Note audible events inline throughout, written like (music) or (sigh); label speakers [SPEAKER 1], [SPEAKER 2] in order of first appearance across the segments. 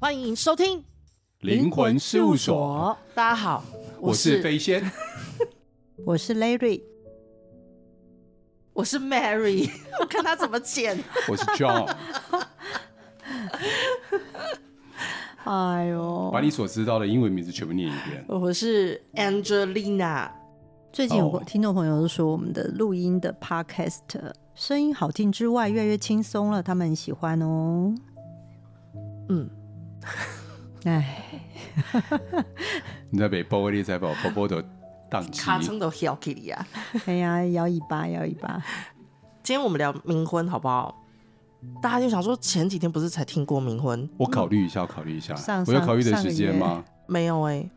[SPEAKER 1] 欢迎收听
[SPEAKER 2] 灵魂事务所。
[SPEAKER 1] 大家好，
[SPEAKER 2] 我是飞仙，(laughs)
[SPEAKER 3] 我是 Larry，
[SPEAKER 1] 我是 Mary。我看他怎么剪。
[SPEAKER 2] 我是 John。
[SPEAKER 3] 哎呦，
[SPEAKER 2] 把你所知道的英文名字全部念一遍。
[SPEAKER 1] 我是 Angelina。
[SPEAKER 3] 最近有个听众朋友都说，我们的录音的 Podcast 声音好听之外，越来越轻松了，他们很喜欢哦。
[SPEAKER 1] 嗯。
[SPEAKER 3] 哎，
[SPEAKER 2] 你在被玻璃在把波波的当机，
[SPEAKER 1] 卡称都摇起来啊！
[SPEAKER 3] 哎呀，摇尾巴，摇尾巴。
[SPEAKER 1] 今天我们聊冥婚好不好？大家就想说，前几天不是才听过冥婚？
[SPEAKER 2] 我考虑一下，考虑一下。
[SPEAKER 3] 上
[SPEAKER 2] 我有考虑的时间吗？
[SPEAKER 1] 没有哎、欸，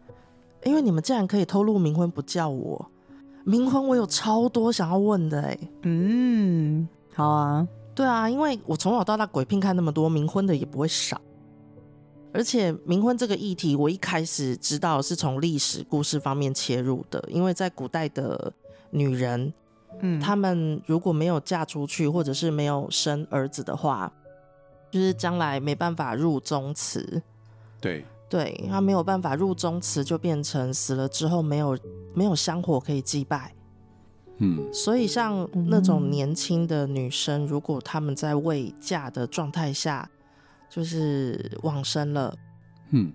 [SPEAKER 1] 因为你们竟然可以透露冥婚不叫我冥婚，我有超多想要问的哎、欸。
[SPEAKER 3] 嗯，好啊，
[SPEAKER 1] 对啊，因为我从小到大鬼片看那么多，冥婚的也不会少。而且冥婚这个议题，我一开始知道是从历史故事方面切入的，因为在古代的女人，嗯，她们如果没有嫁出去，或者是没有生儿子的话，就是将来没办法入宗祠。
[SPEAKER 2] 对，
[SPEAKER 1] 对，她没有办法入宗祠，就变成死了之后没有没有香火可以祭拜。
[SPEAKER 2] 嗯，
[SPEAKER 1] 所以像那种年轻的女生，如果她们在未嫁的状态下，就是往生了，
[SPEAKER 2] 嗯，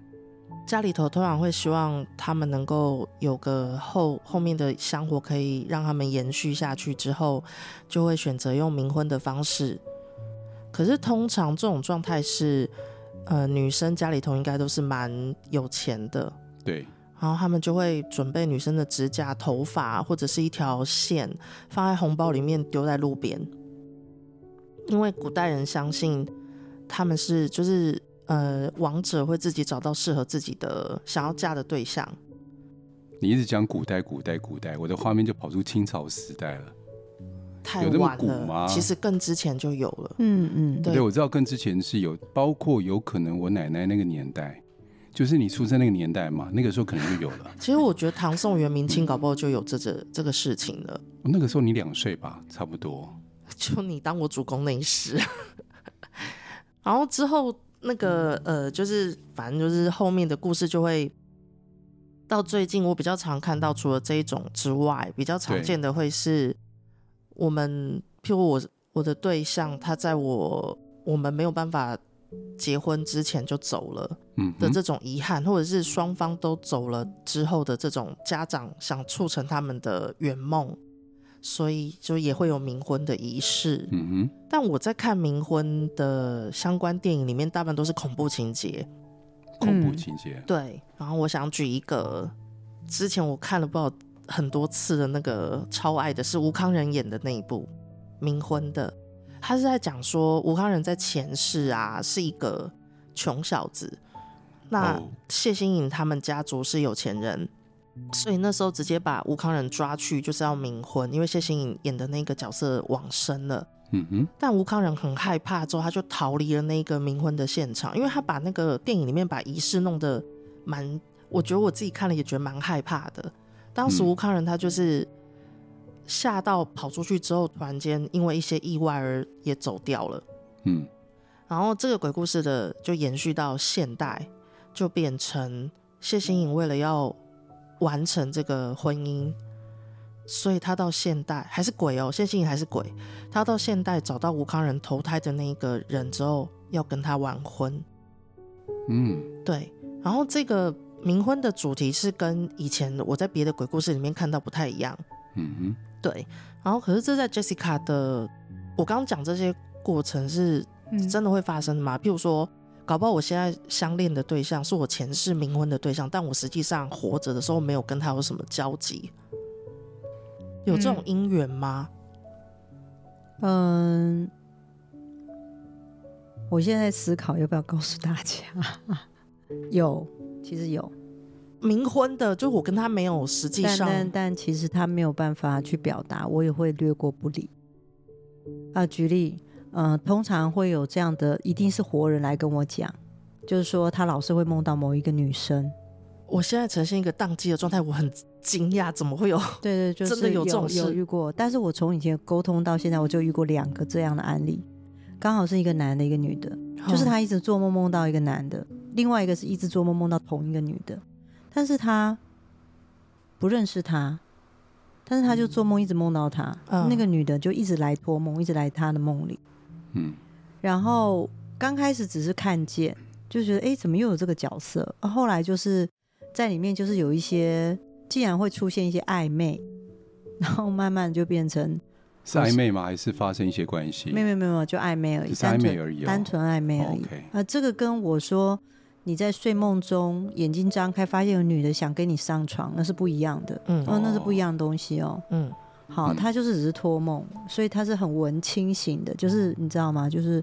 [SPEAKER 1] 家里头通常会希望他们能够有个后后面的香火，可以让他们延续下去。之后就会选择用冥婚的方式。可是通常这种状态是，呃，女生家里头应该都是蛮有钱的，
[SPEAKER 2] 对。
[SPEAKER 1] 然后他们就会准备女生的指甲、头发或者是一条线，放在红包里面丢在路边，因为古代人相信。他们是就是呃，王者会自己找到适合自己的想要嫁的对象。
[SPEAKER 2] 你一直讲古代，古代，古代，我的画面就跑出清朝时代了。
[SPEAKER 1] 太晚了，其实更之前就有了。
[SPEAKER 3] 嗯嗯，
[SPEAKER 2] 对，我知道更之前是有，包括有可能我奶奶那个年代，就是你出生那个年代嘛，那个时候可能就有了。
[SPEAKER 1] 其实我觉得唐宋元明清搞不好就有这这这个事情了。
[SPEAKER 2] 那个时候你两岁吧，差不多。
[SPEAKER 1] 就你当我主公那一时。然后之后那个呃，就是反正就是后面的故事就会到最近，我比较常看到，除了这一种之外，比较常见的会是我们，譬如我我的对象，他在我我们没有办法结婚之前就走了，嗯的这种遗憾，或者是双方都走了之后的这种家长想促成他们的圆梦。所以就也会有冥婚的仪式，
[SPEAKER 2] 嗯哼。
[SPEAKER 1] 但我在看冥婚的相关电影里面，大部分都是恐怖情节。
[SPEAKER 2] 恐怖情节。
[SPEAKER 1] 对。然后我想举一个，之前我看了不知道很多次的那个超爱的，是吴康仁演的那一部冥婚的。他是在讲说吴康仁在前世啊是一个穷小子，那谢欣颖他们家族是有钱人。所以那时候直接把吴康仁抓去，就是要冥婚，因为谢欣颖演的那个角色往生了。
[SPEAKER 2] 嗯哼。
[SPEAKER 1] 但吴康仁很害怕，之后他就逃离了那个冥婚的现场，因为他把那个电影里面把仪式弄得蛮，我觉得我自己看了也觉得蛮害怕的。当时吴康仁他就是吓到跑出去之后，突然间因为一些意外而也走掉了。
[SPEAKER 2] 嗯。
[SPEAKER 1] 然后这个鬼故事的就延续到现代，就变成谢欣颖为了要。完成这个婚姻，所以他到现代还是鬼哦，谢欣颖还是鬼。他到现代找到吴康仁投胎的那一个人之后，要跟他完婚。
[SPEAKER 2] 嗯，
[SPEAKER 1] 对。然后这个冥婚的主题是跟以前我在别的鬼故事里面看到不太一样。
[SPEAKER 2] 嗯哼，
[SPEAKER 1] 对。然后可是这在 Jessica 的，我刚刚讲这些过程是真的会发生的吗？譬如说。搞不好我现在相恋的对象是我前世冥婚的对象，但我实际上活着的时候没有跟他有什么交集，有这种姻缘吗？
[SPEAKER 3] 嗯，我现在思考要不要告诉大家，(laughs) 有，其实有
[SPEAKER 1] 冥婚的，就我跟他没有实际上，
[SPEAKER 3] 但但，但其实他没有办法去表达，我也会略过不理。啊，举例。嗯、呃，通常会有这样的，一定是活人来跟我讲，就是说他老是会梦到某一个女生。
[SPEAKER 1] 我现在呈现一个宕机的状态，我很惊讶，怎么会有？
[SPEAKER 3] 对对，就是 (laughs) 真的有这种事有遇过。但是我从以前沟通到现在，我就遇过两个这样的案例，刚好是一个男的，一个女的，就是他一直做梦梦到一个男的，另外一个是一直做梦梦到同一个女的，但是他不认识他，但是他就做梦一直梦到他，嗯、那个女的就一直来托梦，一直来他的梦里。嗯，然后刚开始只是看见，就觉得哎、欸，怎么又有这个角色？啊、后来就是在里面就是有一些，竟然会出现一些暧昧，(laughs) 然后慢慢就变成。
[SPEAKER 2] 是暧昧吗？还是发生一些关系？
[SPEAKER 3] 没有没有没有，就暧昧而已，
[SPEAKER 2] 暧昧而已，
[SPEAKER 3] 单纯暧昧而已。啊，这个跟我说你在睡梦中眼睛张开，发现有女的想跟你上床，那是不一样的。嗯，哦，那是不一样的东西哦。嗯，好，他就是只是托梦，所以他是很文清醒的，就是你知道吗？就是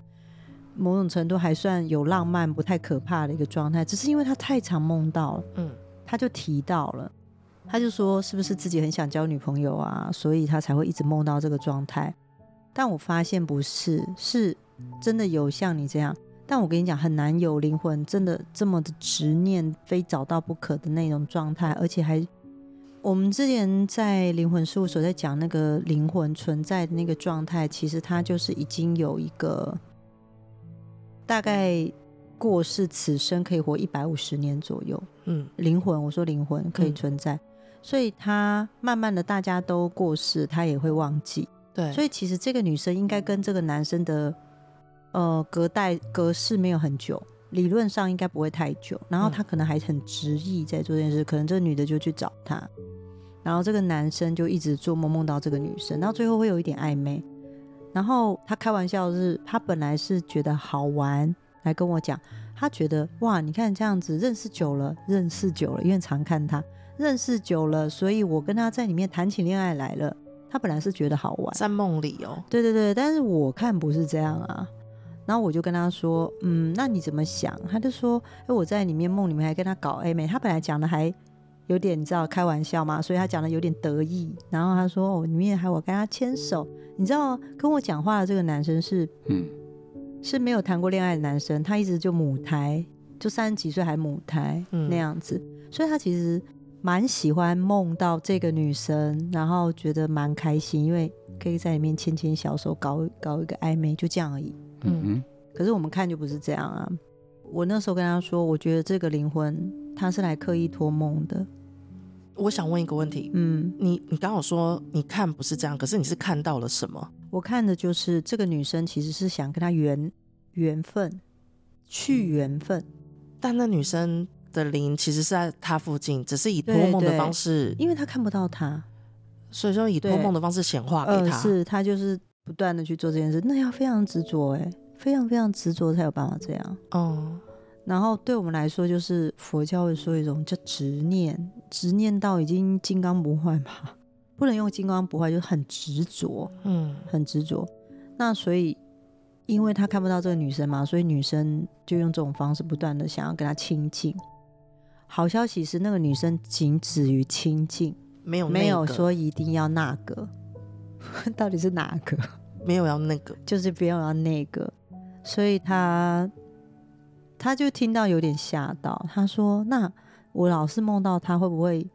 [SPEAKER 3] 某种程度还算有浪漫，不太可怕的一个状态。只是因为他太常梦到了，嗯，他就提到了。他就说：“是不是自己很想交女朋友啊？所以他才会一直梦到这个状态。”但我发现不是，是真的有像你这样。但我跟你讲，很难有灵魂真的这么的执念，非找到不可的那种状态，而且还我们之前在灵魂事务所在讲那个灵魂存在的那个状态，其实它就是已经有一个大概。过世，此生可以活一百五十年左右。嗯，灵魂，我说灵魂可以存在，嗯、所以他慢慢的大家都过世，他也会忘记。对，所以其实这个女生应该跟这个男生的呃隔代隔世没有很久，理论上应该不会太久。然后他可能还很执意在做这件事，可能这个女的就去找他，然后这个男生就一直做梦梦到这个女生，然后最后会有一点暧昧。然后他开玩笑是，他本来是觉得好玩。来跟我讲，他觉得哇，你看这样子认识久了，认识久了，因为常看他认识久了，所以我跟他在里面谈起恋爱来了。他本来是觉得好玩，
[SPEAKER 1] 在梦里哦，
[SPEAKER 3] 对对对，但是我看不是这样啊。然后我就跟他说，嗯，那你怎么想？他就说，哎，我在里面梦里面还跟他搞暧昧。他本来讲的还有点你知道开玩笑嘛，所以他讲的有点得意。然后他说，哦，里面还我跟他牵手，你知道跟我讲话的这个男生是嗯。是没有谈过恋爱的男生，他一直就母胎，就三十几岁还母胎、嗯、那样子，所以他其实蛮喜欢梦到这个女生，然后觉得蛮开心，因为可以在里面牵牵小手，搞搞一个暧昧，就这样而已。嗯哼。可是我们看就不是这样啊。我那时候跟他说，我觉得这个灵魂他是来刻意托梦的。
[SPEAKER 1] 我想问一个问题，嗯，你你刚好说你看不是这样，可是你是看到了什么？
[SPEAKER 3] 我看的就是这个女生其实是想跟他缘缘分，去缘分，
[SPEAKER 1] 但那女生的灵其实是在他附近，只是以托梦的方式，
[SPEAKER 3] 对对，因为他看不到他，
[SPEAKER 1] 所以说以托梦的方式显化给他，
[SPEAKER 3] 呃、是他就是不断的去做这件事，那要非常执着哎，非常非常执着才有办法这样哦。嗯然后对我们来说，就是佛教会说一种叫执念，执念到已经金刚不坏嘛，不能用金刚不坏，就是很执着，嗯，很执着。那所以，因为他看不到这个女生嘛，所以女生就用这种方式不断的想要跟他亲近。好消息是，那个女生仅止于亲近，
[SPEAKER 1] 没有
[SPEAKER 3] 没有说一定要那个，(laughs) 到底是哪个？
[SPEAKER 1] 没有要那个，
[SPEAKER 3] 就是不要要那个，所以他。他就听到有点吓到，他说：“那我老是梦到他，会不会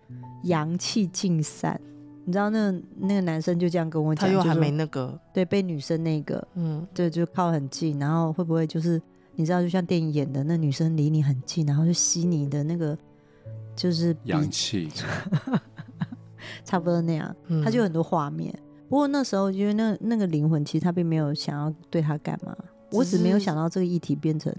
[SPEAKER 3] 阳气尽散？你知道那个那个男生就这样跟我讲，
[SPEAKER 1] 他又还没那个，
[SPEAKER 3] 对，被女生那个，嗯，对，就靠很近，然后会不会就是你知道，就像电影演的，那女生离你很近，然后就吸你的那个就是
[SPEAKER 2] 阳气，(laughs)
[SPEAKER 3] 差不多那样，嗯、他就很多画面。不过那时候因为那那个灵魂其实他并没有想要对他干嘛，只我只没有想到这个议题变成。”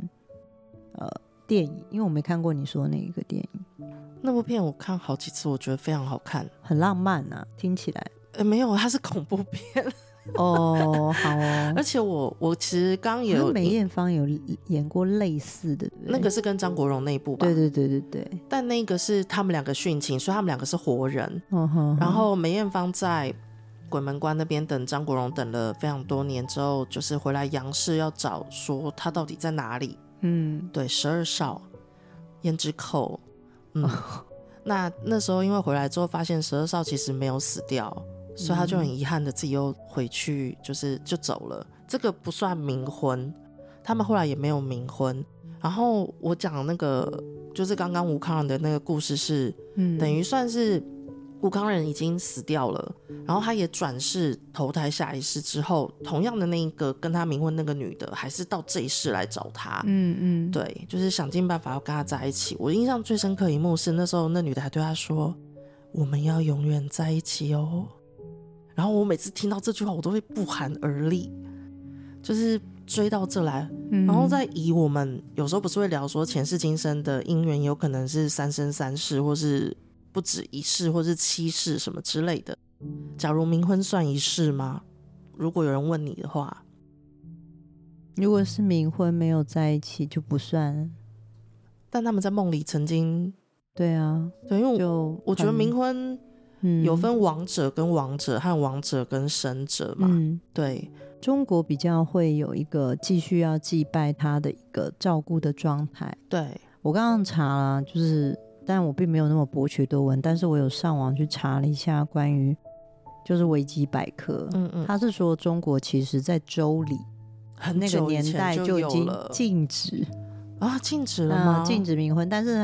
[SPEAKER 3] 呃，电影，因为我没看过你说的那一个电影，
[SPEAKER 1] 那部片我看好几次，我觉得非常好看，
[SPEAKER 3] 很浪漫啊，听起来。
[SPEAKER 1] 呃，没有，它是恐怖片。
[SPEAKER 3] 哦，好哦。(laughs)
[SPEAKER 1] 而且我我其实刚有
[SPEAKER 3] 梅艳芳有演过类似的，对对，
[SPEAKER 1] 那个是跟张国荣那一部吧？
[SPEAKER 3] 对对对对对。
[SPEAKER 1] 但那个是他们两个殉情，所以他们两个是活人。嗯哼。然后梅艳芳在鬼门关那边等张国荣等了非常多年之后，就是回来杨氏要找说他到底在哪里。嗯，对，十二少，胭脂扣，嗯，哦、那那时候因为回来之后发现十二少其实没有死掉，嗯、所以他就很遗憾的自己又回去，就是就走了。这个不算冥婚，他们后来也没有冥婚。然后我讲那个就是刚刚吴康仁的那个故事是，嗯，等于算是吴康人已经死掉了，然后他也转世投胎下一世之后，同样的那一个跟他冥婚那个女的，还是到这一世来找他。
[SPEAKER 3] 嗯嗯，
[SPEAKER 1] 对，就是想尽办法要跟他在一起。我印象最深刻一幕是那时候那女的还对他说：“我们要永远在一起哦。”然后我每次听到这句话，我都会不寒而栗，就是追到这来，
[SPEAKER 3] 嗯、
[SPEAKER 1] 然后再以我们有时候不是会聊说前世今生的姻缘，有可能是三生三世，或是。不止一世，或是七世什么之类的。假如冥婚算一世吗？如果有人问你的话，
[SPEAKER 3] 如果是冥婚没有在一起就不算。
[SPEAKER 1] 但他们在梦里曾经，
[SPEAKER 3] 对啊，
[SPEAKER 1] 对，因为
[SPEAKER 3] 就
[SPEAKER 1] 我觉得冥婚有分王者跟王者和王者跟神者嘛。
[SPEAKER 3] 嗯，
[SPEAKER 1] 对，
[SPEAKER 3] 中国比较会有一个继续要祭拜他的一个照顾的状态。
[SPEAKER 1] 对，
[SPEAKER 3] 我刚刚查了，就是。但我并没有那么博学多闻，但是我有上网去查了一下关于，就是维基百科，
[SPEAKER 1] 嗯嗯，
[SPEAKER 3] 他是说中国其实在周礼
[SPEAKER 1] 很
[SPEAKER 3] 那个年代就已经禁止
[SPEAKER 1] 啊，禁止了吗？
[SPEAKER 3] 禁止冥婚，但是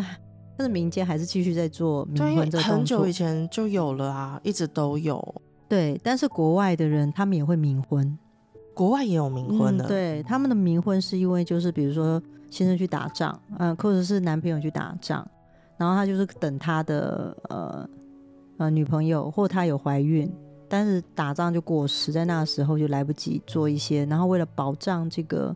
[SPEAKER 3] 但是民间还是继续在做冥婚
[SPEAKER 1] 很久以前就有了啊，一直都有。
[SPEAKER 3] 对，但是国外的人他们也会冥婚，
[SPEAKER 1] 国外也有冥婚的，
[SPEAKER 3] 嗯，对，他们的冥婚是因为就是比如说先生去打仗，嗯，或者是男朋友去打仗。然后他就是等他的呃呃女朋友，或他有怀孕，但是打仗就过时，在那个时候就来不及做一些。然后为了保障这个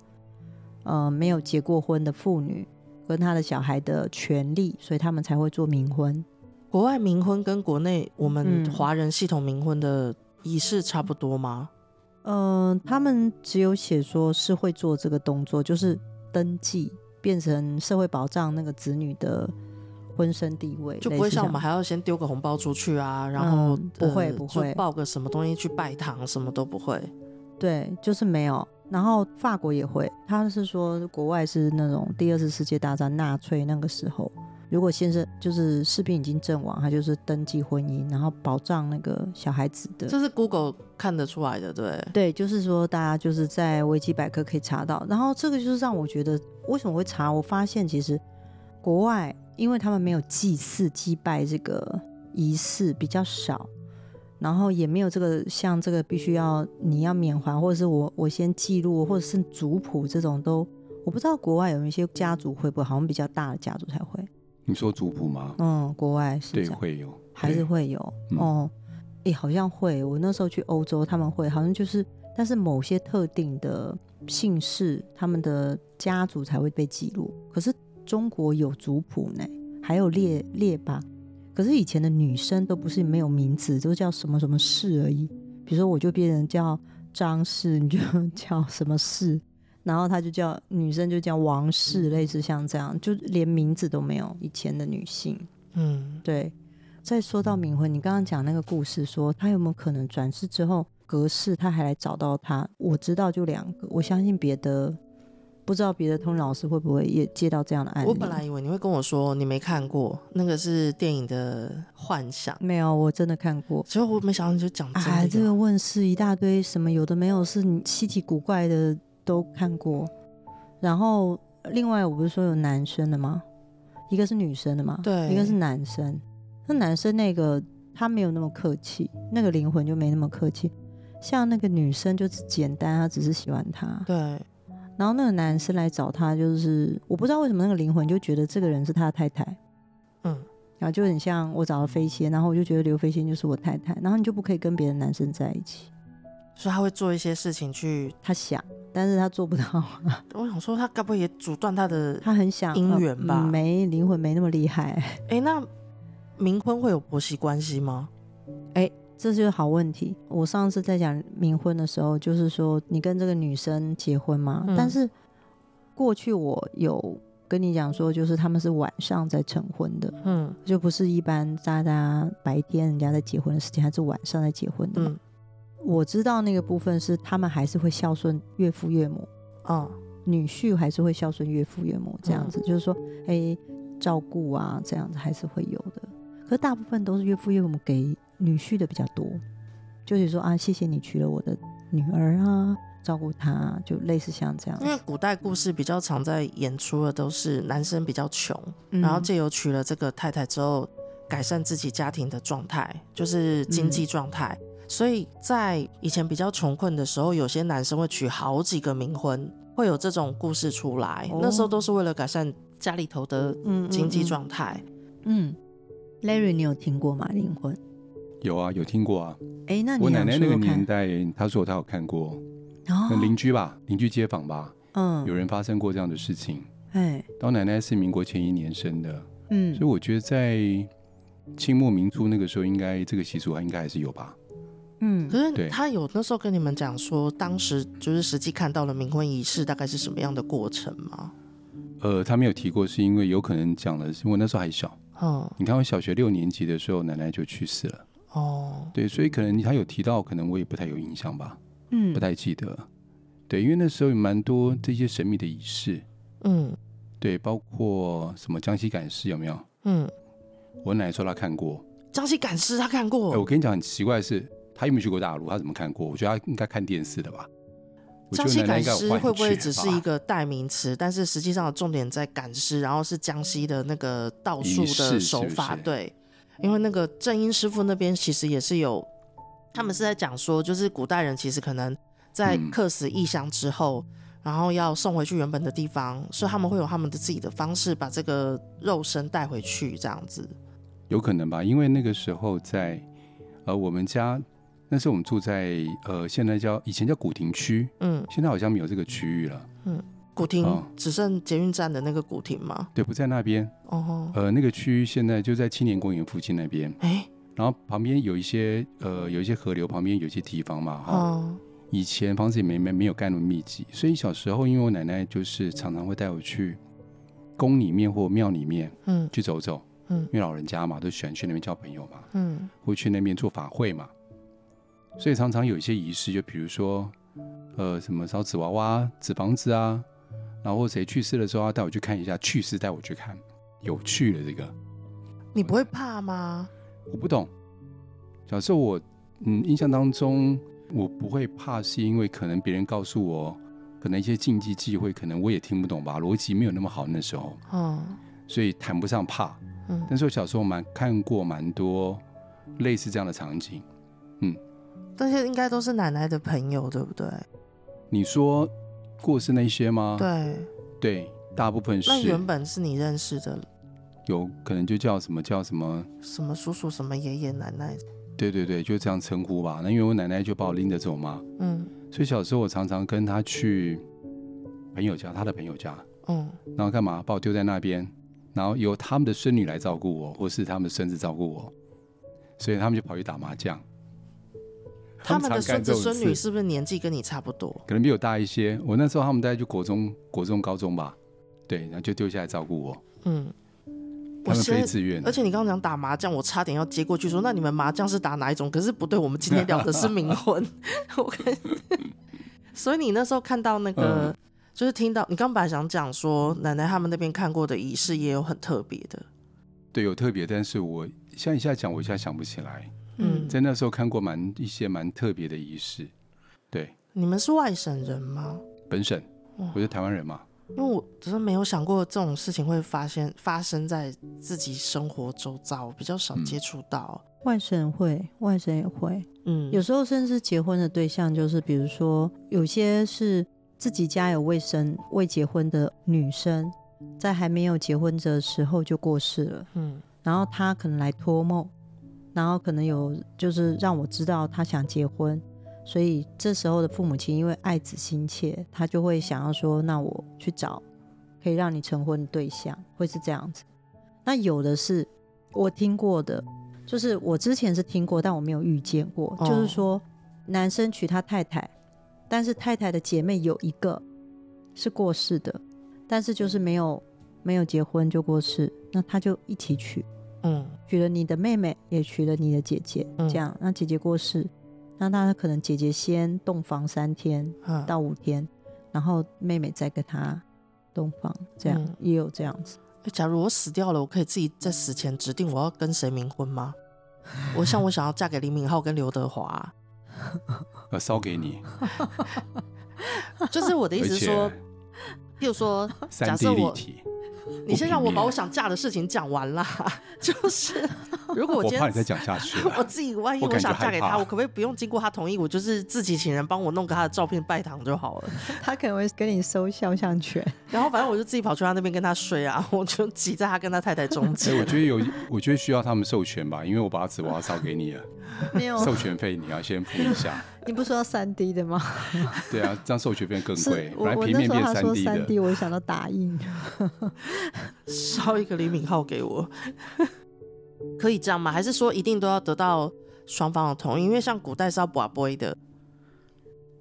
[SPEAKER 3] 呃没有结过婚的妇女跟他的小孩的权利，所以他们才会做冥婚。
[SPEAKER 1] 国外冥婚跟国内我们华人系统冥婚的仪式差不多吗？
[SPEAKER 3] 嗯、呃，他们只有写说是会做这个动作，就是登记变成社会保障那个子女的。婚生地位
[SPEAKER 1] 就不会像我们还要先丢个红包出去啊，然后、
[SPEAKER 3] 嗯、不会不会
[SPEAKER 1] 报个什么东西去拜堂，什么都不会。
[SPEAKER 3] 对，就是没有。然后法国也会，他是说国外是那种第二次世界大战纳粹那个时候，如果先生就是士兵已经阵亡，他就是登记婚姻，然后保障那个小孩子的。
[SPEAKER 1] 这是 Google 看得出来的，对
[SPEAKER 3] 对，就是说大家就是在维基百科可以查到。然后这个就是让我觉得为什么会查，我发现其实国外。因为他们没有祭祀祭拜这个仪式比较少，然后也没有这个像这个必须要你要缅怀，或者是我我先记录，或者是族谱这种都，我不知道国外有一些家族会不会，好像比较大的家族才会。
[SPEAKER 2] 你说族谱吗？
[SPEAKER 3] 嗯，国外是
[SPEAKER 2] 对会有，
[SPEAKER 3] 还是会有哦？哎、嗯，好像会。我那时候去欧洲，他们会好像就是，但是某些特定的姓氏，他们的家族才会被记录。可是。中国有族谱呢，还有列列吧。可是以前的女生都不是没有名字，都叫什么什么氏而已。比如说，我就变成叫张氏，你就叫什么氏，然后她就叫女生就叫王氏，类似像这样，就连名字都没有。以前的女性，
[SPEAKER 1] 嗯，
[SPEAKER 3] 对。再说到冥婚，你刚刚讲那个故事说，说她有没有可能转世之后隔世，她还来找到他？我知道就两个，我相信别的。不知道别的通老师会不会也接到这样的案例？
[SPEAKER 1] 我本来以为你会跟我说你没看过，那个是电影的幻想。
[SPEAKER 3] 没有，我真的看过。
[SPEAKER 1] 结果我没想到你就讲这个。
[SPEAKER 3] 哎，这个问世一大堆，什么有的没有，是你稀奇古怪的都看过。然后另外，我不是说有男生的吗？一个是女生的吗？
[SPEAKER 1] 对，
[SPEAKER 3] 一个是男生。那男生那个他没有那么客气，那个灵魂就没那么客气。像那个女生就是简单，她只是喜欢他。
[SPEAKER 1] 对。
[SPEAKER 3] 然后那个男生来找他，就是我不知道为什么那个灵魂就觉得这个人是他的太太，
[SPEAKER 1] 嗯，
[SPEAKER 3] 然后就很像我找了飞仙，然后我就觉得刘飞仙就是我太太，然后你就不可以跟别的男生在一起，
[SPEAKER 1] 所以他会做一些事情去，
[SPEAKER 3] 他想，但是他做不到。(laughs)
[SPEAKER 1] 我想说他该不会也阻断他的，(laughs)
[SPEAKER 3] 他很想
[SPEAKER 1] 姻缘吧？
[SPEAKER 3] 没灵魂没那么厉害。
[SPEAKER 1] 哎，那冥婚会有婆媳关系吗？
[SPEAKER 3] 哎。这就是好问题。我上次在讲冥婚的时候，就是说你跟这个女生结婚嘛，嗯、但是过去我有跟你讲说，就是他们是晚上在成婚的，
[SPEAKER 1] 嗯，
[SPEAKER 3] 就不是一般大家白天人家在结婚的时间，还是晚上在结婚的。
[SPEAKER 1] 嗯，
[SPEAKER 3] 我知道那个部分是他们还是会孝顺岳父岳母，
[SPEAKER 1] 啊、哦，
[SPEAKER 3] 女婿还是会孝顺岳父岳母，这样子，嗯、就是说，哎，照顾啊，这样子还是会有的。可是大部分都是岳父岳母给。女婿的比较多，就是说啊，谢谢你娶了我的女儿啊，照顾她，就类似像这样。
[SPEAKER 1] 因为古代故事比较常在演出的都是男生比较穷，
[SPEAKER 3] 嗯、
[SPEAKER 1] 然后借由娶了这个太太之后，改善自己家庭的状态，就是经济状态。嗯、所以在以前比较穷困的时候，有些男生会娶好几个冥婚，会有这种故事出来。哦、那时候都是为了改善家里头的经济状态。
[SPEAKER 3] 嗯，Larry，你有听过吗？冥婚？
[SPEAKER 2] 有啊，有听过啊。
[SPEAKER 3] 哎、欸，那你
[SPEAKER 2] 我奶奶那个年代，她说她有看过，哦邻、哦、居吧，邻居街坊吧，嗯，有人发生过这样的事情。哎，当奶奶是民国前一年生的，嗯，所以我觉得在清末民初那个时候，应该这个习俗还应该还是有吧。
[SPEAKER 1] 嗯，可是他有那时候跟你们讲说，当时就是实际看到了冥婚仪式大概是什么样的过程吗？
[SPEAKER 2] 呃，他没有提过，是因为有可能讲了，因为我那时候还小。哦，你看我小学六年级的时候，奶奶就去世了。哦，对，所以可能他有提到，可能我也不太有印象吧。嗯，不太记得。对，因为那时候有蛮多这些神秘的仪式。嗯，对，包括什么江西赶尸有没有？嗯，我奶奶说她看过
[SPEAKER 1] 江西赶尸，她看过。
[SPEAKER 2] 哎，我跟你讲很奇怪的是，她有没有去过大陆？她怎么看过？我觉得她应该看电视的吧。
[SPEAKER 1] 江西赶尸会不会只是一个代名词？但是实际上的重点在赶尸，然后是江西的那个道术的手法。是是对，因为那个正音师傅那边其实也是有，他们是在讲说，就是古代人其实可能在客死异乡之后。嗯然后要送回去原本的地方，所以他们会有他们的自己的方式把这个肉身带回去，这样子。
[SPEAKER 2] 有可能吧，因为那个时候在呃我们家，那时候我们住在呃现在叫以前叫古亭区，嗯，现在好像没有这个区域了。
[SPEAKER 1] 嗯，古亭、哦、只剩捷运站的那个古亭吗？
[SPEAKER 2] 对，不在那边。哦。呃，那个区域现在就在青年公园附近那边。哎。然后旁边有一些呃有一些河流旁边有一些地方嘛，哈、哦。哦以前房子也没没没有盖那么密集，所以小时候因为我奶奶就是常常会带我去宫里面或庙里面，嗯，去走走，嗯，因为老人家嘛都喜欢去那边交朋友嘛，嗯，会去那边做法会嘛，所以常常有一些仪式，就比如说，呃，什么烧纸娃娃、纸房子啊，然后谁去世的时候要带我去看一下，去世带我去看，有趣的这个，
[SPEAKER 1] 你不会怕吗？
[SPEAKER 2] 我不懂，小时候我嗯印象当中。我不会怕，是因为可能别人告诉我，可能一些禁忌忌讳，可能我也听不懂吧，逻辑没有那么好那时候，嗯，所以谈不上怕，嗯，但是我小时候蛮看过蛮多类似这样的场景，嗯，
[SPEAKER 1] 这些应该都是奶奶的朋友，对不对？
[SPEAKER 2] 你说过世那些吗？
[SPEAKER 1] 对，
[SPEAKER 2] 对，大部分是。
[SPEAKER 1] 那原本是你认识的，
[SPEAKER 2] 有可能就叫什么叫什么
[SPEAKER 1] 什么叔叔什么爷爷奶奶。
[SPEAKER 2] 对对对，就这样称呼吧。那因为我奶奶就把我拎着走嘛，嗯，所以小时候我常常跟她去朋友家，她的朋友家，嗯，然后干嘛把我丢在那边，然后由他们的孙女来照顾我，或是他们的孙子照顾我，所以他们就跑去打麻将。
[SPEAKER 1] 他们的孙子孙女是不是年纪跟你差不多？
[SPEAKER 2] 可能比我大一些。我那时候他们大概就国中、国中、高中吧，对，然后就丢下来照顾我，嗯。他们非自愿，
[SPEAKER 1] 而且你刚刚讲打麻将，我差点要接过去说，那你们麻将是打哪一种？可是不对，我们今天聊的是冥婚。(laughs) 我看，所以你那时候看到那个，嗯、就是听到你刚本来想讲说，奶奶他们那边看过的仪式也有很特别的。
[SPEAKER 2] 对，有特别，但是我像一下讲，我一下想不起来。嗯，在那时候看过蛮一些蛮特别的仪式。对，
[SPEAKER 1] 你们是外省人吗？
[SPEAKER 2] 本省，我是台湾人嘛。
[SPEAKER 1] 因为我只是没有想过这种事情会发现发生在自己生活周遭，比较少接触到。
[SPEAKER 3] 嗯、外省会，外省也会，嗯，有时候甚至结婚的对象就是，比如说有些是自己家有未生未结婚的女生，在还没有结婚的时候就过世了，嗯，然后她可能来托梦，然后可能有就是让我知道她想结婚。所以这时候的父母亲因为爱子心切，他就会想要说：“那我去找可以让你成婚的对象，会是这样子。”那有的是我听过的，就是我之前是听过，但我没有遇见过。哦、就是说，男生娶他太太，但是太太的姐妹有一个是过世的，但是就是没有没有结婚就过世，那他就一起娶，嗯，娶了你的妹妹，也娶了你的姐姐，这样，嗯、那姐姐过世。那他可能姐姐先洞房三天到五天，嗯、然后妹妹再跟他洞房，这样、嗯、也有这样子。
[SPEAKER 1] 假如我死掉了，我可以自己在死前指定我要跟谁冥婚吗？我想我想要嫁给李敏镐跟刘德华，
[SPEAKER 2] 呃烧给你。(laughs)
[SPEAKER 1] 就是我的意思是说，譬如说，假设我你先让我把我想嫁的事情讲完啦。(laughs) 就是 (laughs) 如果我今天
[SPEAKER 2] 我怕你再讲下去，(laughs)
[SPEAKER 1] 我自己万一我想嫁给他，我，我可不可以不用经过他同意，我就是自己请人帮我弄个他的照片拜堂就好了？
[SPEAKER 3] 他可能会跟你收肖像权，
[SPEAKER 1] 然后反正我就自己跑去他那边跟他睡啊，我就挤在他跟他太太中间。
[SPEAKER 2] 我觉得有，我觉得需要他们授权吧，因为我把纸娃娃烧给你了，
[SPEAKER 3] 没有
[SPEAKER 2] 授权费你要先付一下。(laughs)
[SPEAKER 3] 你不说要三 D 的吗？(laughs)
[SPEAKER 2] 对啊，这样授权费更贵。
[SPEAKER 3] 我我那时候他说三 D，我想到打印，
[SPEAKER 1] 烧一个李敏镐给我，(laughs) 可以这样吗？还是说一定都要得到双方的同意？因为像古代是要拔杯的，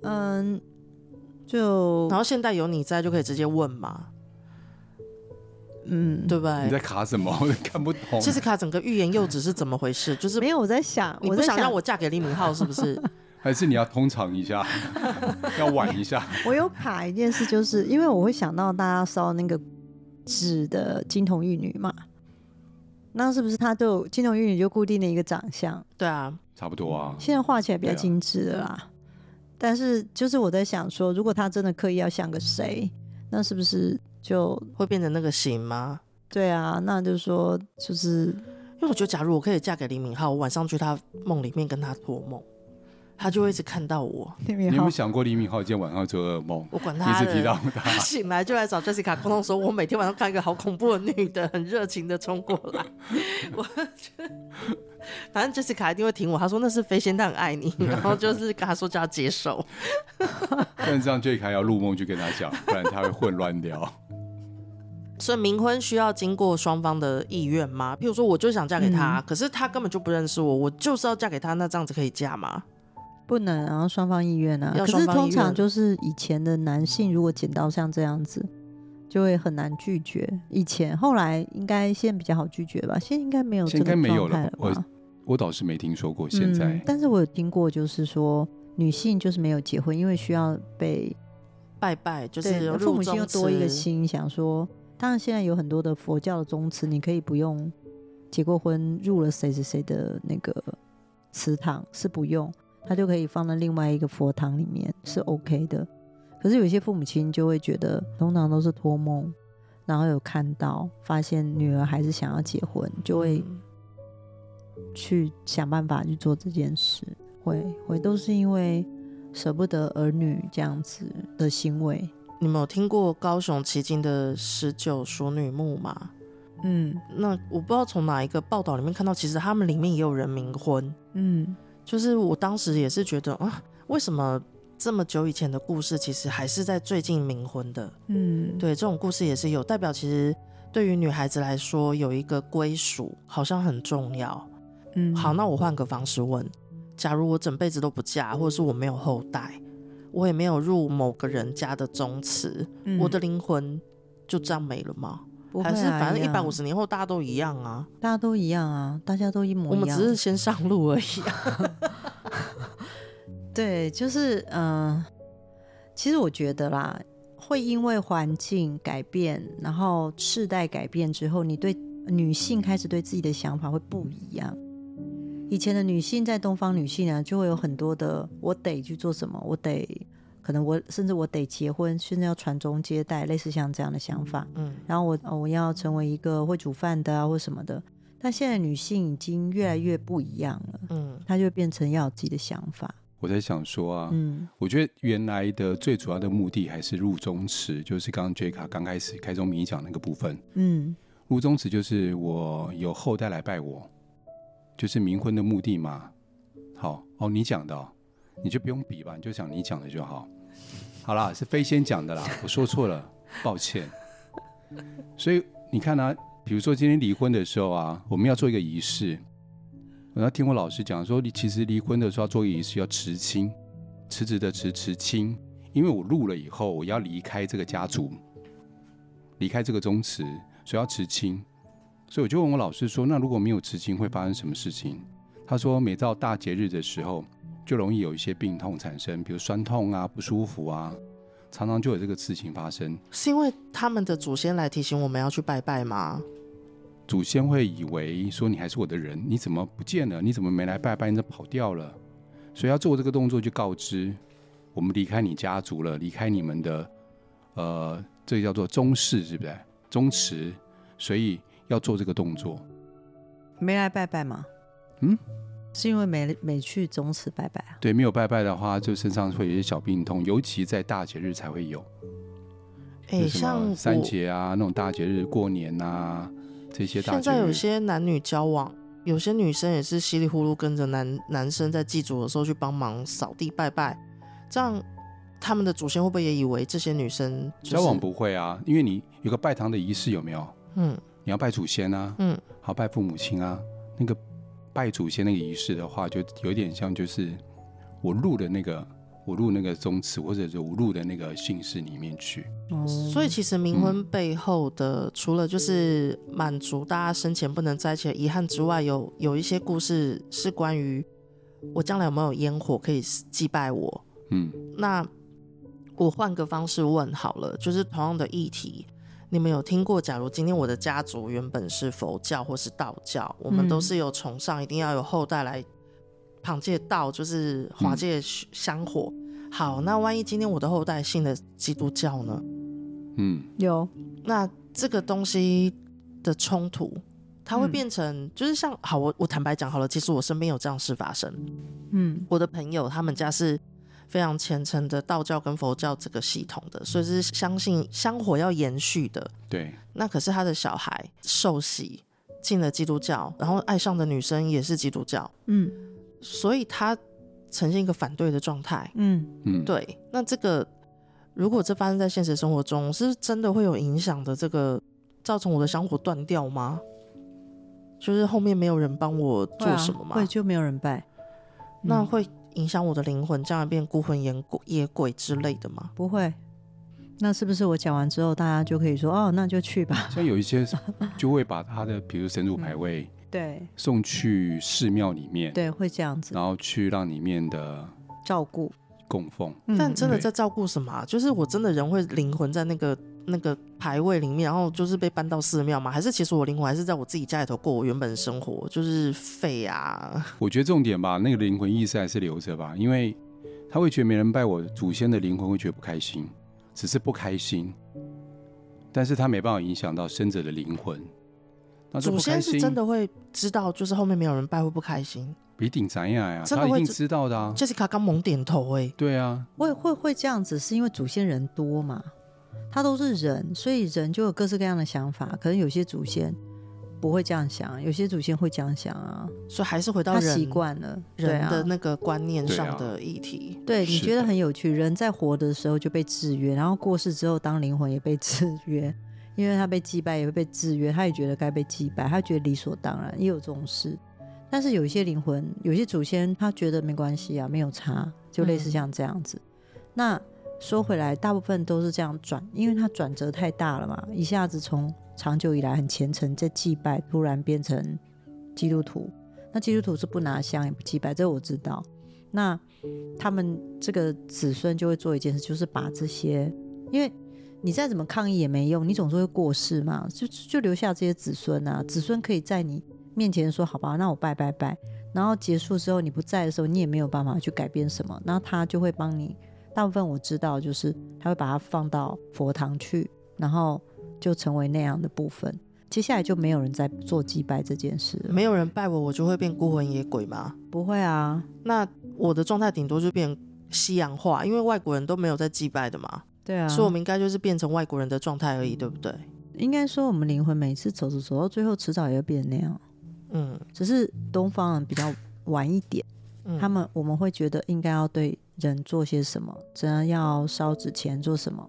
[SPEAKER 3] 嗯，就
[SPEAKER 1] 然后现在有你在就可以直接问嘛，嗯，对吧？
[SPEAKER 2] 你在卡什么？(laughs) 我看不懂。
[SPEAKER 1] 其实卡整个欲言又止是怎么回事？就是
[SPEAKER 3] 没有我在想，
[SPEAKER 1] 你不想让我嫁给李敏镐是不是？(laughs)
[SPEAKER 2] 还是你要通常一下，(laughs) 要晚一下。
[SPEAKER 3] 我有卡一件事，就是因为我会想到大家烧那个纸的金童玉女嘛，那是不是他就金童玉女就固定的一个长相？
[SPEAKER 1] 对啊，
[SPEAKER 2] 差不多啊。
[SPEAKER 3] 现在画起来比较精致了啦，啊、但是就是我在想说，如果他真的刻意要像个谁，那是不是就
[SPEAKER 1] 会变成那个型吗？
[SPEAKER 3] 对啊，那就是说，就是
[SPEAKER 1] 因为我觉得，假如我可以嫁给李敏镐，我晚上去他梦里面跟他托梦。他就会一直看到我。
[SPEAKER 2] 你有没有想过李敏镐今天晚上做噩梦？
[SPEAKER 1] 我管他，一直提到他，他 (laughs) 醒来就来找 Jessica 沟通说，我每天晚上看一个好恐怖的女的，很热情的冲过来。(laughs) 我反正 Jessica 一定会听我。他说那是飞仙，他很爱你。然后就是跟他说就要接受。(laughs)
[SPEAKER 2] 但这样 Jessica 要入梦去跟他讲，不然他会混乱掉。
[SPEAKER 1] 所以冥婚需要经过双方的意愿吗？譬如说，我就想嫁给他，嗯、可是他根本就不认识我，我就是要嫁给他，那这样子可以嫁吗？
[SPEAKER 3] 不能，然后双方意愿啊。可是通常就是以前的男性，如果捡到像这样子，就会很难拒绝。以前后来应该现在比较好拒绝吧？现在应该没有这个状态了吧？应该没有了。
[SPEAKER 2] 我我倒是没听说过现在，嗯，
[SPEAKER 3] 但是我有听过，就是说女性就是没有结婚，因为需要被
[SPEAKER 1] 拜拜，就是
[SPEAKER 3] 父母亲又多一个心，想说，当然现在有很多的佛教的宗祠，你可以不用结过婚，入了谁谁谁的那个祠堂是不用。他就可以放在另外一个佛堂里面是 OK 的，可是有些父母亲就会觉得，通常都是托梦，然后有看到发现女儿还是想要结婚，就会去想办法去做这件事，会会都是因为舍不得儿女这样子的行为。
[SPEAKER 1] 你们有听过高雄旗津的十九淑女墓吗？嗯，那我不知道从哪一个报道里面看到，其实他们里面也有人冥婚，嗯。就是我当时也是觉得啊，为什么这么久以前的故事，其实还是在最近冥婚的？嗯，对，这种故事也是有代表，其实对于女孩子来说，有一个归属好像很重要。嗯，好，那我换个方式问：假如我整辈子都不嫁，或者是我没有后代，我也没有入某个人家的宗祠，嗯，我的灵魂就这样没了吗？啊、还是反正一百五十年后大家都一样啊，
[SPEAKER 3] 大家都一样啊，大家都一模一样。
[SPEAKER 1] 我们只是先上路而已啊。(laughs)
[SPEAKER 3] 对，就是嗯、呃，其实我觉得啦，会因为环境改变，然后世代改变之后，你对女性开始对自己的想法会不一样。以前的女性在东方女性呢，就会有很多的我得去做什么，我得。可能我甚至我得结婚，甚至要传宗接代，类似像这样的想法。嗯，然后我我要成为一个会煮饭的啊，或什么的。但现在女性已经越来越不一样了。嗯，她就变成要有自己的想法。
[SPEAKER 2] 我在想说啊，嗯，我觉得原来的最主要的目的还是入宗祠，就是刚刚 J 卡刚开始开宗明义讲那个部分。嗯，入宗祠就是我有后代来拜我，就是冥婚的目的嘛。好哦，你讲的哦，你就不用比吧，你就讲你讲的就好。好啦，是飞仙讲的啦，(laughs) 我说错了，抱歉。所以你看啊，比如说今天离婚的时候啊，我们要做一个仪式。我要听我老师讲说，你其实离婚的时候要做一个仪式，要辞亲，辞职的辞，辞亲。因为我入了以后，我要离开这个家族，离开这个宗祠，所以要辞亲。所以我就问我老师说，那如果没有辞亲，会发生什么事情？他说，每到大节日的时候。就容易有一些病痛产生，比如酸痛啊、不舒服啊，常常就有这个事情发生。
[SPEAKER 1] 是因为他们的祖先来提醒我们要去拜拜吗？
[SPEAKER 2] 祖先会以为说你还是我的人，你怎么不见了？你怎么没来拜拜？你怎么跑掉了？所以要做这个动作，就告知我们离开你家族了，离开你们的呃，这个叫做宗室，是不是？宗祠，所以要做这个动作。
[SPEAKER 3] 没来拜拜吗？嗯，是因为没没去宗祠拜拜啊？
[SPEAKER 2] 对，没有拜拜的话，就身上会有一些小病痛，尤其在大节日才会有。
[SPEAKER 1] 哎、欸，像
[SPEAKER 2] 三节啊，那种大节日，过年啊，这些大节日。
[SPEAKER 1] 现在有些男女交往，有些女生也是稀里糊涂跟着男男生在祭祖的时候去帮忙扫地拜拜，这样他们的祖先会不会也以为这些女生、就是、
[SPEAKER 2] 交往不会啊？因为你有个拜堂的仪式有没有？嗯，你要拜祖先啊，嗯，好拜父母亲啊，那个拜祖先那个仪式的话，就有点像就是我入的那个。我入那个宗祠，或者是我入的那个姓氏里面去。
[SPEAKER 1] 所以其实冥婚背后的，嗯、除了就是满足大家生前不能在一起的遗憾之外，有有一些故事是关于我将来有没有烟火可以祭拜我。嗯，那我换个方式问好了，就是同样的议题，你们有听过？假如今天我的家族原本是佛教或是道教，我们都是有崇尚，一定要有后代来。旁借道就是华界香火。嗯，好，那万一今天我的后代信了基督教呢？
[SPEAKER 3] 嗯，有。
[SPEAKER 1] 那这个东西的冲突，它会变成、嗯、就是像好，我我坦白讲好了，其实我身边有这样事发生。嗯，我的朋友他们家是非常虔诚的道教跟佛教这个系统的，所以是相信香火要延续的。
[SPEAKER 2] 对。
[SPEAKER 1] 那可是他的小孩受洗进了基督教，然后爱上的女生也是基督教。嗯。所以他呈现一个反对的状态，嗯嗯，对。那这个如果这发生在现实生活中，是真的会有影响的？这个造成我的香火断掉吗？就是后面没有人帮我做什
[SPEAKER 3] 么吗？会、就没有人拜，
[SPEAKER 1] 那会影响我的灵魂，这样变孤魂野鬼、野鬼之类的吗？
[SPEAKER 3] 不会。那是不是我讲完之后，大家就可以说哦，那就去吧？
[SPEAKER 2] 像有一些就会把他的，比如神主牌位。嗯
[SPEAKER 3] 对，
[SPEAKER 2] 送去寺庙里面，
[SPEAKER 3] 对，会这样子，
[SPEAKER 2] 然后去让里面的
[SPEAKER 3] 照顾
[SPEAKER 2] 供奉。
[SPEAKER 1] 但真的在照顾什么、啊？就是我真的人会灵魂在那个那个牌位里面，然后就是被搬到寺庙吗？还是其实我灵魂还是在我自己家里头过我原本的生活？就是废啊！(laughs)
[SPEAKER 2] 我觉得重点吧，那个灵魂意识还是留着吧，因为他会觉得没人拜我祖先的灵魂会觉得不开心，只是不开心，但是他没办法影响到生者的灵魂。
[SPEAKER 1] 祖先是真的会知道，就是后面没有人拜会不开心。
[SPEAKER 2] 一定怎样呀？他一定知道的啊。
[SPEAKER 1] Jessica 刚猛点头哎。
[SPEAKER 2] 对啊，
[SPEAKER 3] 会会会这样子，是因为祖先人多嘛？他都是人，所以人就有各式各样的想法。可能有些祖先不会这样想，有些祖先会这样想啊。
[SPEAKER 1] 所以还是回到人
[SPEAKER 3] 他习惯了
[SPEAKER 1] 人的那个观念上的议题。
[SPEAKER 3] 对，你觉得很有趣，人在活的时候就被制约，然后过世之后当灵魂也被制约。因为他被祭拜也会被制约，他也觉得该被祭拜，他觉得理所当然，也有这种事。但是有一些灵魂，有些祖先，他觉得没关系啊，没有差，就类似像这样子。嗯、那说回来，大部分都是这样转，因为他转折太大了嘛，一下子从长久以来很虔诚在祭拜，突然变成基督徒。那基督徒是不拿香也不祭拜，这我知道。那他们这个子孙就会做一件事，就是把这些，因为。你再怎么抗议也没用，你总是会过世嘛，就就留下这些子孙啊，子孙可以在你面前说好吧，那我拜拜拜，然后结束之后你不在的时候，你也没有办法去改变什么，那他就会帮你。大部分我知道就是他会把它放到佛堂去，然后就成为那样的部分。接下来就没有人在做祭拜这件事，
[SPEAKER 1] 没有人拜我，我就会变孤魂野鬼吗？
[SPEAKER 3] 不会啊，
[SPEAKER 1] 那我的状态顶多就变西洋化，因为外国人都没有在祭拜的嘛。
[SPEAKER 3] 对啊，
[SPEAKER 1] 所以我们应该就是变成外国人的状态而已，对不对？
[SPEAKER 3] 应该说，我们灵魂每次走着走到最后，迟早也会变那样。嗯，只是东方人比较晚一点，嗯、他们我们会觉得应该要对人做些什么，真的要烧纸钱做什么。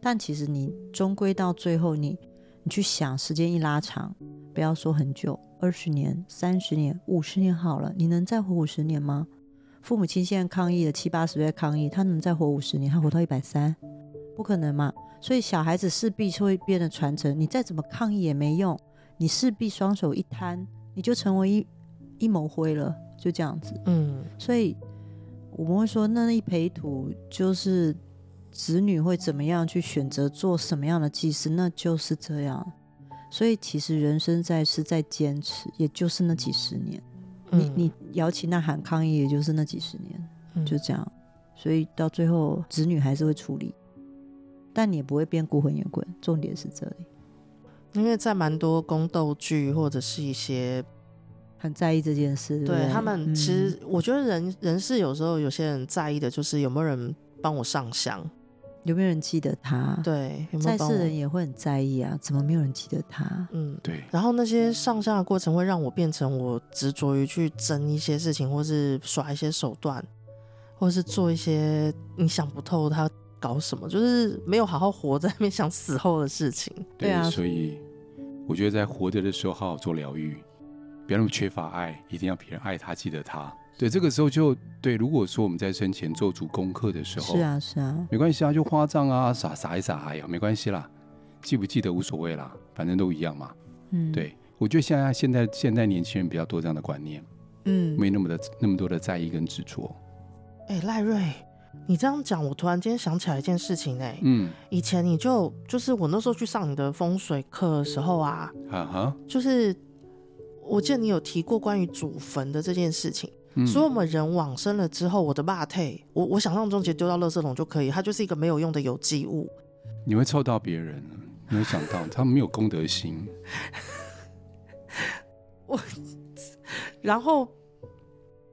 [SPEAKER 3] 但其实你终归到最后你，你你去想，时间一拉长，不要说很久，二十年、三十年、五十年好了，你能再活五十年吗？父母亲现在抗议了七八十岁抗议，他能再活五十年？他活到一百三？不可能嘛，所以小孩子势必会变得传承。你再怎么抗议也没用，你势必双手一摊，你就成为一一抹灰了，就这样子。嗯，所以我们会说，那一培土就是子女会怎么样去选择做什么样的祭祀，那就是这样。所以其实人生在世在坚持，也就是那几十年。嗯、你你摇旗呐喊抗议，也就是那几十年，嗯、就这样。所以到最后，子女还是会处理。但你也不会变孤魂野鬼，重点是这里。
[SPEAKER 1] 因为在蛮多宫斗剧或者是一些
[SPEAKER 3] 很在意这件事，对，
[SPEAKER 1] 对他们其实我觉得人人是有时候有些人在意的就是有没有人帮我上香。
[SPEAKER 3] 有没有人记得他？
[SPEAKER 1] 对，有
[SPEAKER 3] 在世人也会很在意啊，怎么没有人记得他？
[SPEAKER 1] 嗯，
[SPEAKER 2] 对。
[SPEAKER 1] 然后那些上香的过程会让我变成我执着于去争一些事情，或是耍一些手段，或是做一些你想不透他搞什么，就是没有好好活在那边想死后的事情。
[SPEAKER 2] 对啊，所以我觉得在活着的时候好好做疗愈，不要那么缺乏爱，一定要别人爱他，记得他。对，这个时候就对。如果说我们在生前做足功课的时候，
[SPEAKER 3] 是啊，是啊，
[SPEAKER 2] 没关系啊，就花账啊，撒撒一撒，哎呀，没关系啦，记不记得无所谓啦，反正都一样嘛。嗯，对，我觉得现在现在现在年轻人比较多这样的观念，嗯，没那么的那么多的在意跟执着。
[SPEAKER 1] 哎，赖瑞，你这样讲，我突然间想起来一件事情哎，嗯，以前你就就是我那时候去上你的风水课的时候啊，啊哈，就是我记得你有提过关于祖坟的这件事情。嗯、所以我们人往生了之后，我的肉体，我我想象中其实丢到垃圾桶就可以，它就是一个没有用的有机物。
[SPEAKER 2] 你会臭到别人，没有想到他们没有公德心。(laughs)
[SPEAKER 1] 我，然后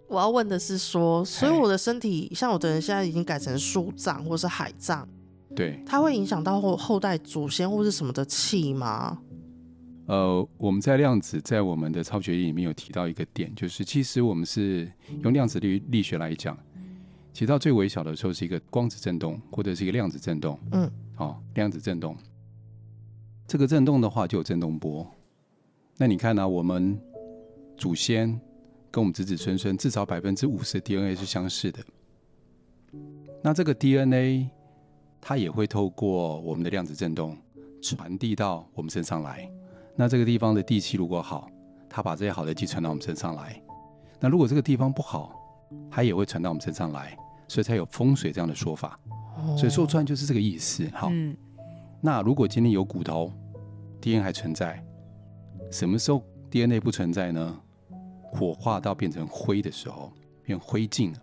[SPEAKER 1] 我要问的是说，所以我的身体，像有的人现在已经改成树葬或是海葬，
[SPEAKER 2] 对，
[SPEAKER 1] 它会影响到后后代祖先或是什么的气吗？
[SPEAKER 2] 呃，我们在量子在我们的超觉里面有提到一个点，就是其实我们是用量子力力学来讲，其实到最微小的时候是一个光子振动或者是一个量子振动，嗯，好、哦，量子振动，这个振动的话就有振动波。那你看呢、啊？我们祖先跟我们子子孙孙至少百分之五十的 DNA 是相似的，那这个 DNA 它也会透过我们的量子振动传递到我们身上来。那这个地方的地气如果好，它把这些好的气传到我们身上来。那如果这个地方不好，它也会传到我们身上来，所以才有风水这样的说法。所以说穿就是这个意思。好，嗯、那如果今天有骨头，DNA 还存在，什么时候 DNA 不存在呢？火化到变成灰的时候，变灰烬了，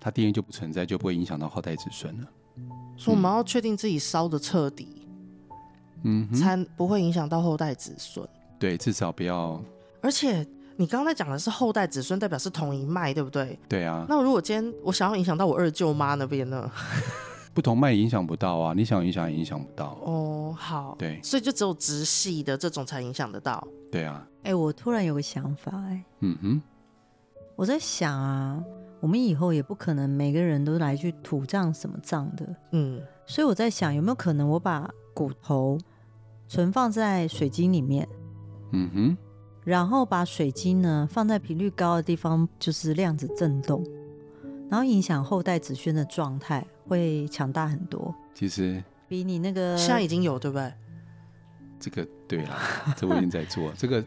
[SPEAKER 2] 它 DNA 就不存在，就不会影响到后代子孙了。
[SPEAKER 1] 所以我们要确定自己烧的彻底。嗯，才不会影响到后代子孙。
[SPEAKER 2] 对，至少不要。
[SPEAKER 1] 而且你刚才讲的是后代子孙，代表是同一脉，对不对？
[SPEAKER 2] 对啊。
[SPEAKER 1] 那如果今天我想要影响到我二舅妈那边呢？(laughs)
[SPEAKER 2] 不同脉影响不到啊，你想影响也影响不到。
[SPEAKER 1] 哦，好。
[SPEAKER 2] 对，
[SPEAKER 1] 所以就只有直系的这种才影响得到。
[SPEAKER 2] 对啊。
[SPEAKER 3] 哎、欸，我突然有个想法、欸，哎，
[SPEAKER 2] 嗯哼，
[SPEAKER 3] 我在想啊，我们以后也不可能每个人都来去土葬什么葬的，嗯，所以我在想，有没有可能我把骨头。存放在水晶里面，嗯哼，然后把水晶呢放在频率高的地方，就是量子震动，然后影响后代子轩的状态会强大很多。
[SPEAKER 2] 其实
[SPEAKER 3] 比你那个
[SPEAKER 1] 现在已经有，对不对？
[SPEAKER 2] 这个对了，这我已经在做这个。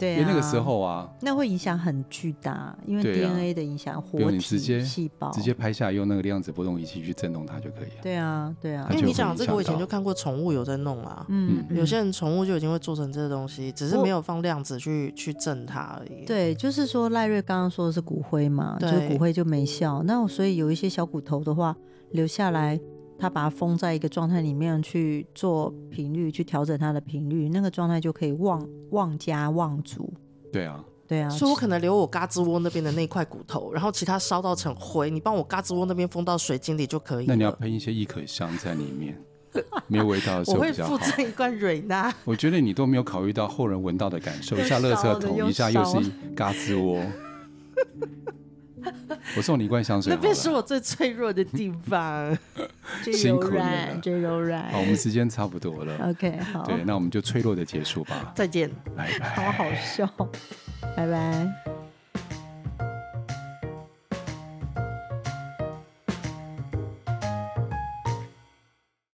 [SPEAKER 3] 对、啊，
[SPEAKER 2] 因为那个时候啊，
[SPEAKER 3] 那会影响很巨大，因为 DNA 的影响，活体细胞，直接细胞
[SPEAKER 2] 直接拍下，用那个量子波动仪器去震动它就可以了。
[SPEAKER 3] 对啊，对啊。
[SPEAKER 1] 因为你讲这个，我以前就看过宠物有在弄啊，嗯，有些人宠物就已经会做成这个东西，只是没有放量子去去震它而已。
[SPEAKER 3] 对，就是说赖瑞刚刚说的是骨灰嘛，就是骨灰就没效，那所以有一些小骨头的话留下来。他把它封在一个状态里面去做频率，去调整它的频率，那个状态就可以旺旺家旺族。
[SPEAKER 2] 对啊，
[SPEAKER 3] 对啊，
[SPEAKER 1] 所以我可能留我嘎吱窝那边的那块骨头，然后其他烧到成灰，你帮我嘎吱窝那边封到水晶里就可以。
[SPEAKER 2] 那你要喷一些易可香在里面，没有味道的 (laughs) 时候比较好。
[SPEAKER 1] 我会附赠一罐蕊娜。
[SPEAKER 2] 我觉得你都没有考虑到后人闻到的感受，一下垃圾桶，一下又是一嘎吱窝。(laughs) (laughs) 我送你一罐香水。
[SPEAKER 1] 那边是我最脆弱的地方，(laughs)
[SPEAKER 3] 最柔软，最柔软。
[SPEAKER 2] 好，我们时间差不多了。
[SPEAKER 3] OK，好。
[SPEAKER 2] 对，那我们就脆弱的结束吧。
[SPEAKER 1] 再见，
[SPEAKER 2] 拜拜。
[SPEAKER 3] 好好笑，拜拜。